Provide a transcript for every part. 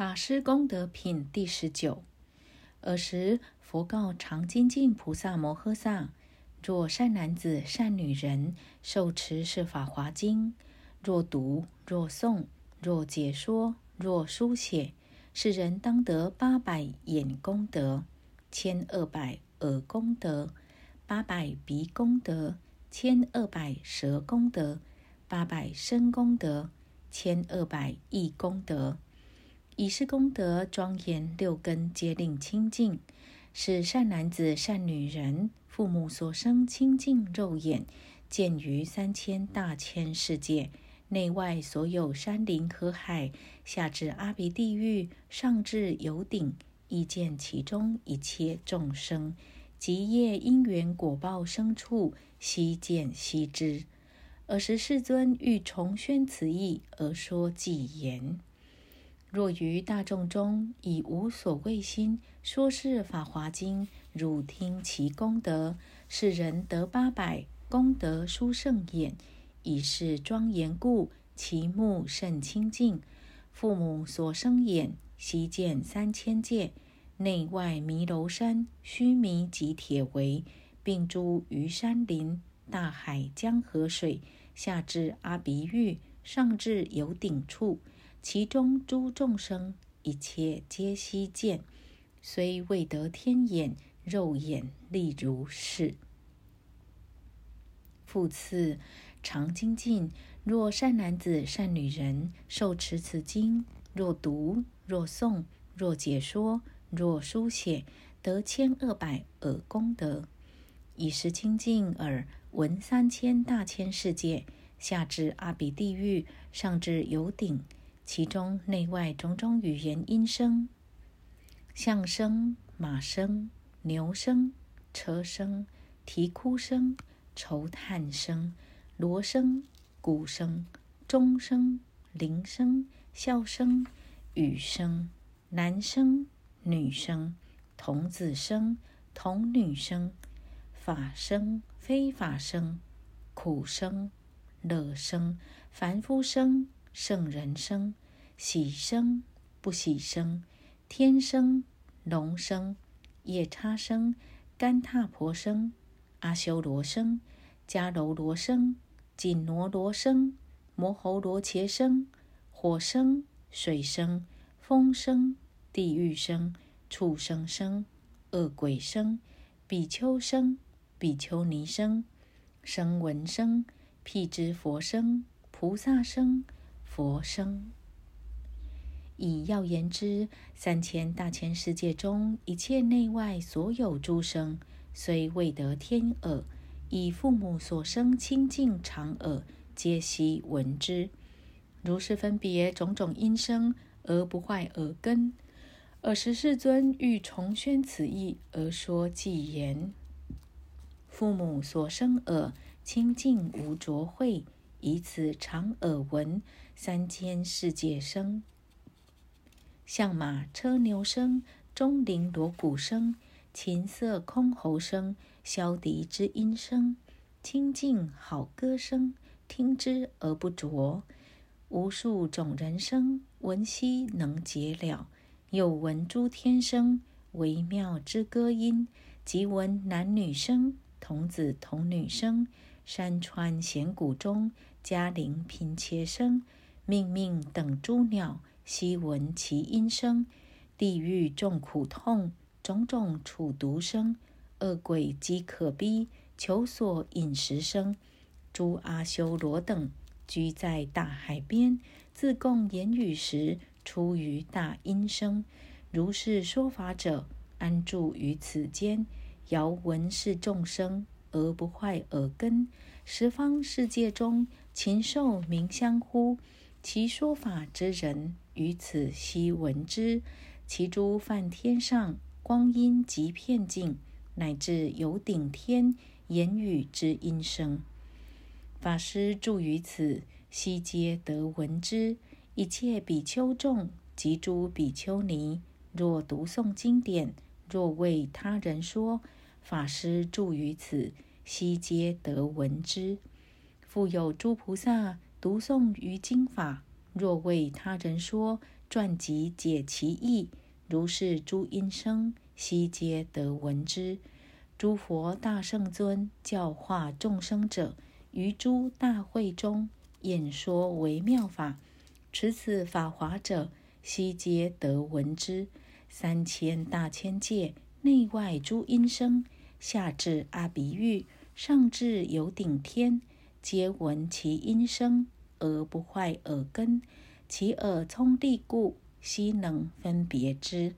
法师功德品第十九。尔时，佛告常精进菩萨摩诃萨：若善男子、善女人受持是法华经，若读、若诵、若解说、若书写，是人当得八百眼功德，千二百耳功德，八百鼻功德，千二百舌功德，八百身功德，千二百意功德。以是功德庄严六根皆令清净，是善男子、善女人父母所生清净肉眼，见于三千大千世界内外所有山林河海，下至阿鼻地狱，上至有顶，亦见其中一切众生，即业因缘果报生处，悉见悉知。尔时世尊欲重宣此义，而说偈言。若于大众中以无所畏心说是法华经，汝听其功德，是人得八百功德殊胜眼，以是庄严故，其目甚清净。父母所生眼，悉见三千界内外弥楼山、须弥及铁围，并诸余山林、大海、江河水，下至阿鼻狱，上至有顶处。其中诸众生一切皆悉见，虽未得天眼、肉眼，力如是。复次，常精进，若善男子、善女人受持此经，若读、若诵、若解说、若书写，得千二百耳功德。以是清净耳闻三千大千世界，下至阿鼻地狱，上至有顶。其中内外种种语言音声，象声、马声、牛声、车声、啼哭声、愁叹声、锣声、鼓声、钟声、铃声、笑声、雨声、男声、女声、童子声、童女声、法声、非法声、苦声、乐声、凡夫声。圣人生、喜生、不喜生、天生、龙生、夜叉生、干闼婆生、阿修罗生、迦楼罗生、紧罗罗生、摩喉罗伽生、火生、水生、风生、地狱生、畜生生、恶鬼生、比丘生、比丘尼生、声闻生、辟支佛生、菩萨生。佛声，以要言之，三千大千世界中一切内外所有诸生，虽未得天耳，以父母所生清净常耳，皆悉闻之。如是分别种种音声，而不坏耳根。尔时世尊欲重宣此义，而说偈言：父母所生耳，清净无浊秽。以此常耳闻三千世界声，象马车牛声，钟铃锣鼓声，琴瑟箜篌声，箫笛之音声，清净好歌声，听之而不着。无数种人声，闻悉能解了。又闻诸天声，微妙之歌音，即闻男女声，童子童女声，山川险谷中。嘉陵频切声，命命等诸鸟，悉闻其音声；地狱众苦痛，种种处毒声；恶鬼饥渴逼，求索饮食声；诸阿修罗等，居在大海边，自供言语时，出于大音声。如是说法者，安住于此间，遥闻是众生，而不坏耳根。十方世界中。禽兽鸣相呼，其说法之人于此悉闻之。其诸梵天上光阴及片尽，乃至有顶天言语之音声，法师住于此，悉皆得闻之。一切比丘众及诸比丘尼，若读诵经典，若为他人说，法师住于此，悉皆得闻之。复有诸菩萨读诵于经法，若为他人说，传集解其意，如是诸音声，悉皆得闻之。诸佛大圣尊教化众生者，于诸大会中演说为妙法，持此法华者，悉皆得闻之。三千大千界内外诸音声，下至阿鼻狱，上至有顶天，皆闻其音声。而不坏耳根，其耳聪利故，悉能分别之。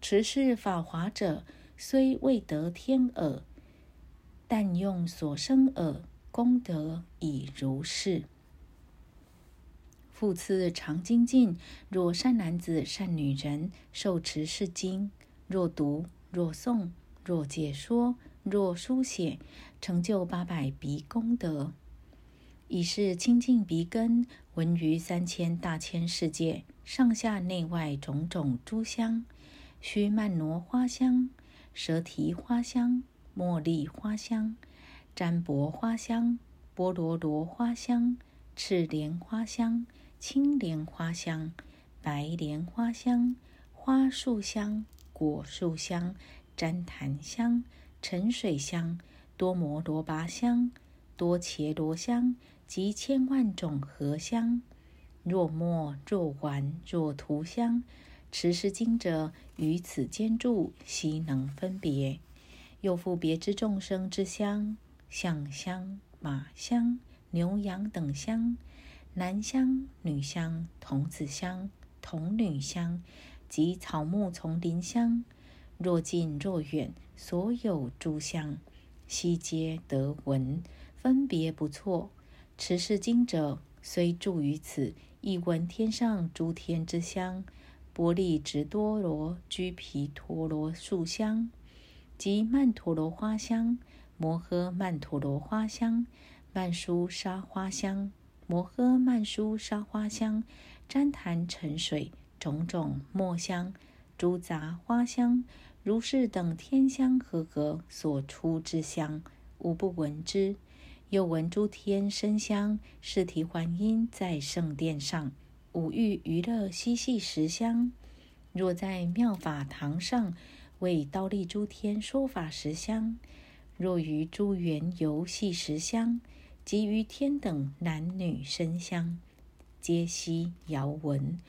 持是法华者，虽未得天耳，但用所生耳功德已如是。复次常精进，若善男子、善女人受持是经，若读、若诵、若解说、若书写，成就八百鼻功德。以是清净鼻根，闻于三千大千世界上下内外种种诸香，须曼罗花香、蛇提花香、茉莉花香、占卜花香、波罗罗花香、赤莲花香、青莲花香、白莲花香、花树香、果树香、旃檀香、沉水香、多摩罗巴香、多茄罗香。及千万种合香，若末若丸若涂香，持是经者于此间住，悉能分别。又复别之众生之香，象香、马香、牛羊等香，男香、女香、童子香、童女香，及草木丛林香，若近若远，所有诸香，悉皆得闻，分别不错。持是经者，虽住于此，亦闻天上诸天之香，波利直多罗居毗陀罗树香，及曼陀罗花香、摩诃曼陀罗花香、曼殊沙花香、摩诃曼殊沙花香、旃檀沉水种种墨香、诸杂花香，如是等天香和合所出之香，无不闻之。又闻诸天声香，是提还音在圣殿上，五欲娱乐嬉戏十香。若在妙法堂上为刀立诸天说法十香，若于诸园游戏十香，及于天等男女生香，皆悉遥闻。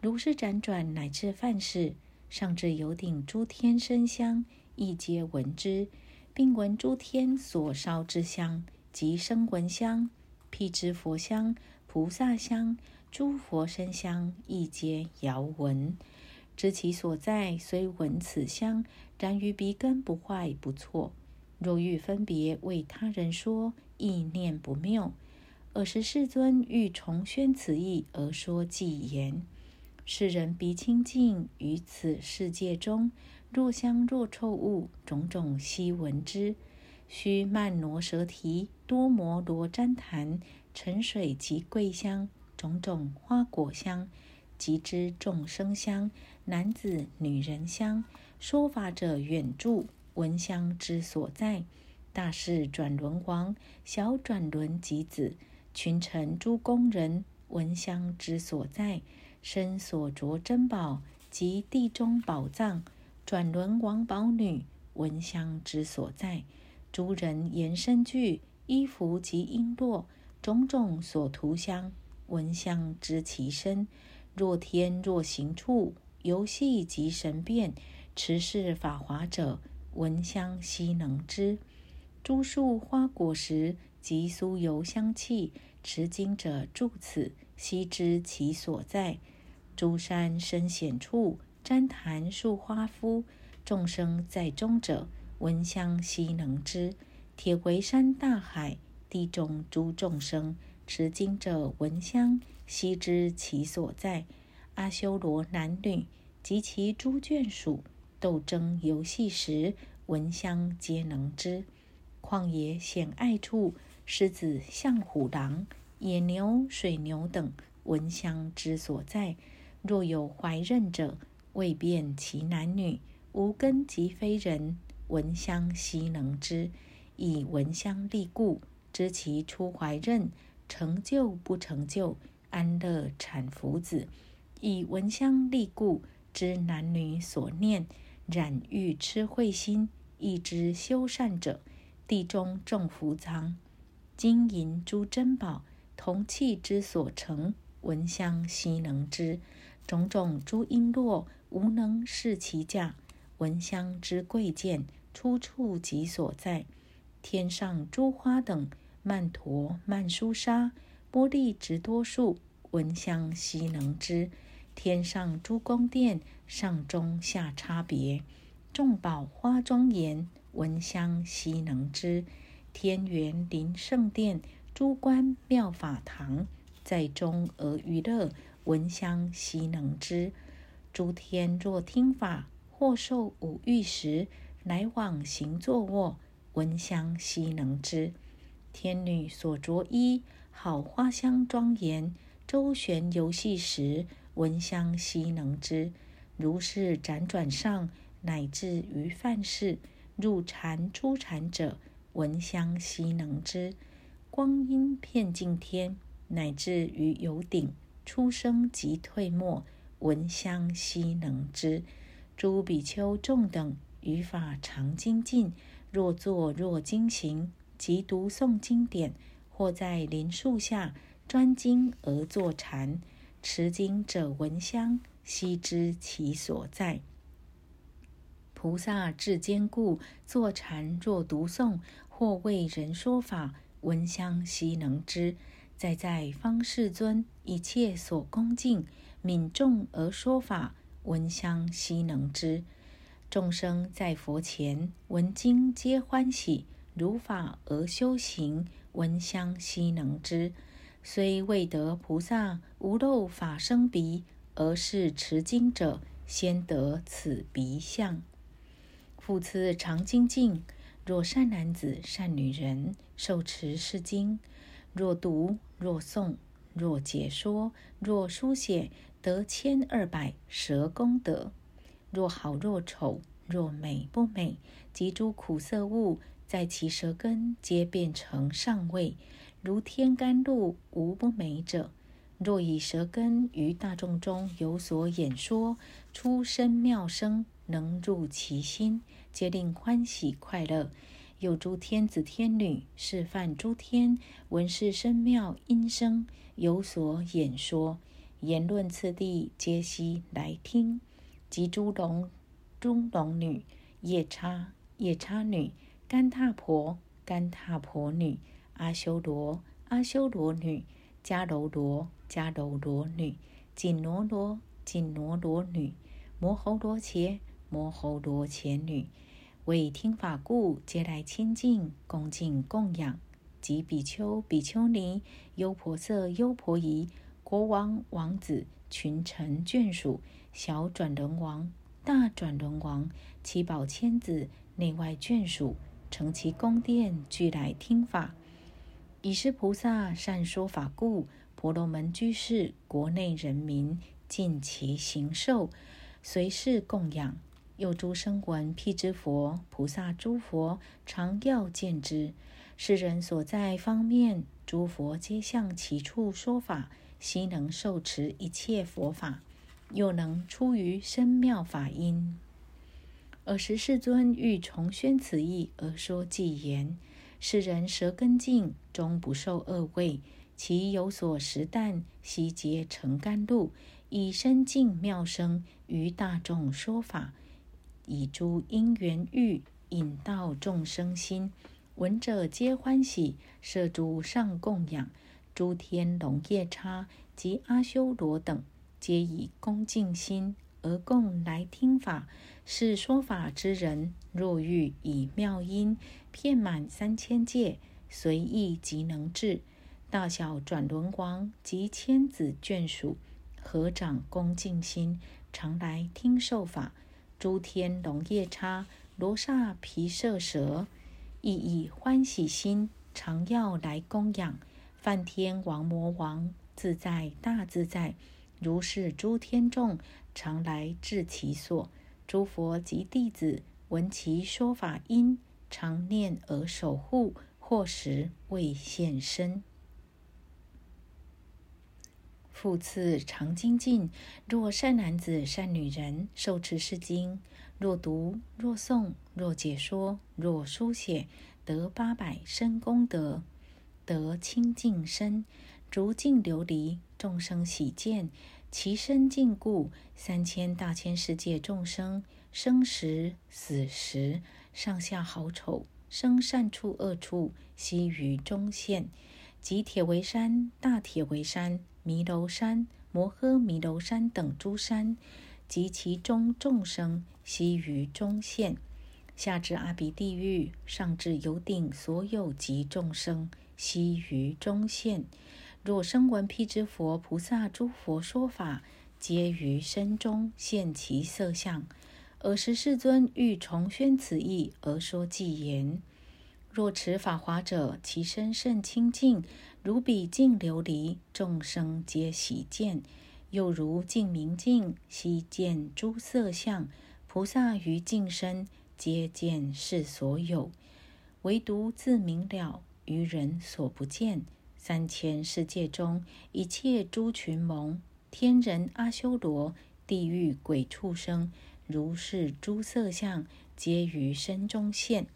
如是辗转乃至犯事，上至有顶诸天声香，亦皆闻之，并闻诸天所烧之香。及生闻香、辟支佛香、菩萨香、诸佛身香，亦皆遥闻。知其所在，虽闻此香，然于鼻根不坏不错。若欲分别为他人说，意念不妙。尔时世尊欲重宣此意而说偈言：世人鼻清净，于此世界中，若香若臭物，种种悉闻之。须曼罗舌提多摩罗旃檀沉水及桂香种种花果香及之众生香男子女人香说法者远住闻香之所在。大士转轮王小转轮及子群臣诸宫人闻香之所在。身所着珍宝及地中宝藏转轮王宝女闻香之所在。诸人言身具衣服及璎珞种种所涂香闻香知其身若天若行处游戏及神变持是法华者闻香悉能知诸树花果实及酥油香气持经者住此悉知其所在诸山深险处旃檀树花敷众生在中者。闻香悉能知，铁围山大海地中诸众生持经者闻香悉知其所在。阿修罗男女及其诸眷属斗争游戏时，闻香皆能知。旷野险隘处，狮子、象虎、狼、野牛、水牛等闻香之所在。若有怀孕者，未辨其男女，无根即非人。闻香悉能知，以闻香立故，知其出怀任成就不成就，安乐产福子，以闻香立故，知男女所念，染欲痴慧心，亦知修善者，地中种福藏，金银诸珍宝，铜器之所成，闻香悉能知。种种诸璎珞，无能视其价。闻香之贵贱，出处即所在。天上诸花等，曼陀曼殊沙，玻璃直多数，闻香悉能知。天上诸宫殿，上中下差别，众宝花庄严，闻香悉能知。天园林圣殿，诸观妙法堂，在中而娱乐。闻香悉能知，诸天若听法，或受五欲时，来往行坐卧，闻香悉能知。天女所着衣，好花香庄严，周旋游戏时，闻香悉能知。如是辗转上，乃至于梵世，入禅出禅者，闻香悉能知。光阴遍尽天，乃至于有顶。出生即退没，闻香悉能知。诸比丘众等语法常精进，若坐若经行，即读诵经典，或在林树下专精而坐禅。持经者闻香，悉知其所在。菩萨至坚固，坐禅若读诵，或为人说法，闻香悉能知。在在方世尊，一切所恭敬，敏众而说法，闻香悉能知。众生在佛前闻经皆欢喜，如法而修行，闻香悉能知。虽未得菩萨无漏法生鼻，而是持经者，先得此鼻相。复次常精进，若善男子、善女人受持是经。若读若诵若解说若书写，得千二百舌功德。若好若丑若美不美，及诸苦涩物，在其舌根皆变成上味，如天甘露，无不美者。若以舌根于大众中有所演说，出声妙声，能入其心，皆令欢喜快乐。有诸天子天女示范诸天闻是声妙音声，有所演说，言论次第，皆悉来听。及诸龙中龙女、夜叉夜叉女、干闼婆干闼婆女、阿修罗阿修罗女、迦楼罗迦楼罗女、紧罗罗紧罗罗女、摩喉罗伽摩喉罗伽女。为听法故，皆来亲近、恭敬、供养。及比丘、比丘尼、优婆塞、优婆夷、国王、王子、群臣、眷属、小转轮王、大转轮王、七宝千子、内外眷属，乘其宫殿，俱来听法。以是菩萨善说法故，婆罗门居士、国内人民尽其行受，随侍供养。又诸生闻辟支佛、菩萨诸佛常要见之。世人所在方面，诸佛皆向其处说法，悉能受持一切佛法，又能出于深妙法音。尔时世尊欲重宣此意而说偈言：世人舌根净，终不受恶味；其有所食啖，悉皆成甘露，以深净妙声于大众说法。以诸因缘欲引导众生心，闻者皆欢喜，设诸上供养，诸天龙夜叉及阿修罗等，皆以恭敬心而共来听法。是说法之人，若欲以妙音遍满三千界，随意即能至。大小转轮王及千子眷属，合掌恭敬心，常来听受法。诸天龙夜叉罗刹毗舍蛇，亦以欢喜心常要来供养。梵天王魔王自在大自在，如是诸天众常来至其所。诸佛及弟子闻其说法音，常念而守护，或时未现身。复次常精进，若善男子、善女人受持是经，若读、若诵、若解说、若书写，得八百身功德，得清净身，如镜琉璃，众生喜见，其身净故，三千大千世界众生，生时死时，上下好丑，生善处恶处，悉于中现。即铁围山、大铁围山、弥楼山、摩诃弥楼山等诸山，及其中众生，悉于中现；下至阿鼻地狱，上至有顶所有及众生，悉于中现。若声闻辟支佛菩萨诸佛说法，皆于身中现其色相。尔时世尊欲重宣此意，而说偈言。若持法华者，其身甚清净，如彼净琉璃，众生皆喜见；又如镜明镜，悉见诸色相。菩萨于净身，皆见是所有，唯独自明了，于人所不见。三千世界中，一切诸群蒙，天人、阿修罗、地狱鬼畜生，如是诸色相，皆于身中现。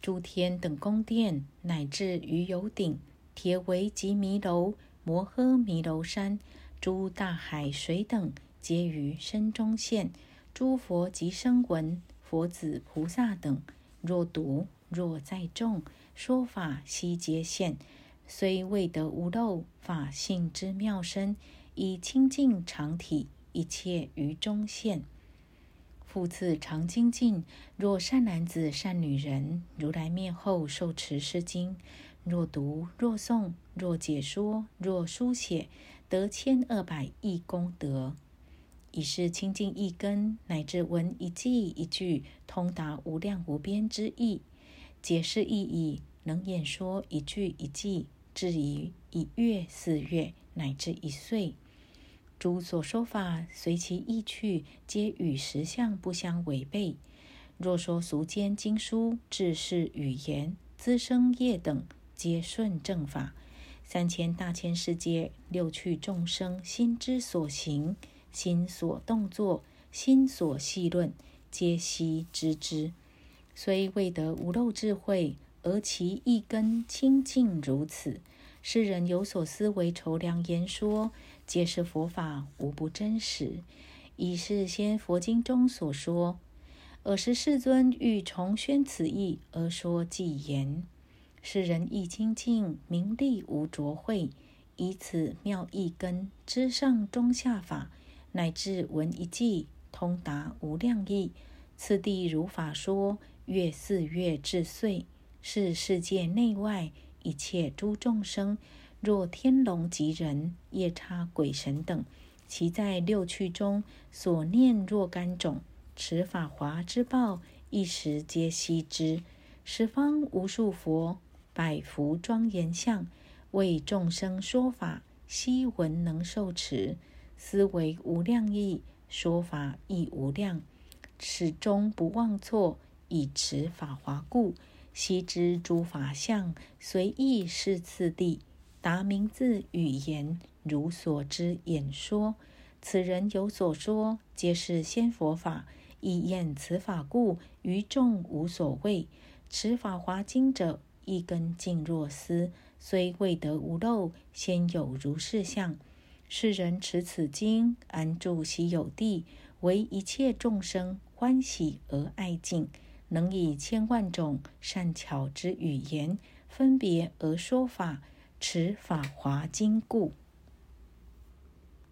诸天等宫殿，乃至于有顶、铁围及弥楼、摩诃弥楼山，诸大海水等，皆于身中现。诸佛及声闻、佛子、菩萨等，若读若在众说法，悉皆现。虽未得无漏法性之妙身，以清净常体，一切于中现。复次常精进，若善男子、善女人，如来面后受持是经，若读、若诵、若解说、若书写，得千二百亿功德。以是清净一根，乃至闻一记一句，通达无量无边之意，解释意义，能演说一句一记，至于一月、四月，乃至一岁。诸所说法，随其意趣，皆与实相不相违背。若说俗间经书、志士语言、资生业等，皆顺正法。三千大千世界六趣众生心之所行、心所动作、心所细论，皆悉知之。虽未得无漏智慧，而其一根清净如此。世人有所思维筹量言说。皆是佛法，无不真实。以是先佛经中所说。尔时世尊欲重宣此义，而说偈言：世人亦清净，名利无着秽。以此妙义根，知上中下法，乃至闻一偈，通达无量义。次第如法说，月四月至岁，是世界内外一切诸众生。若天龙及人、夜叉鬼神等，其在六趣中所念若干种持法华之报，一时皆悉之。十方无数佛，百福庄严相，为众生说法，悉闻能受持。思维无量义，说法亦无量，始终不忘错，以持法华故，悉知诸法相，随意是次第。答名字语言如所知演说，此人有所说，皆是先佛法，以验此法故，于众无所谓。持法华经者，一根净若斯，虽未得无漏，先有如是相。世人持此经，安住喜有地，为一切众生欢喜而爱敬，能以千万种善巧之语言，分别而说法。持法华经故。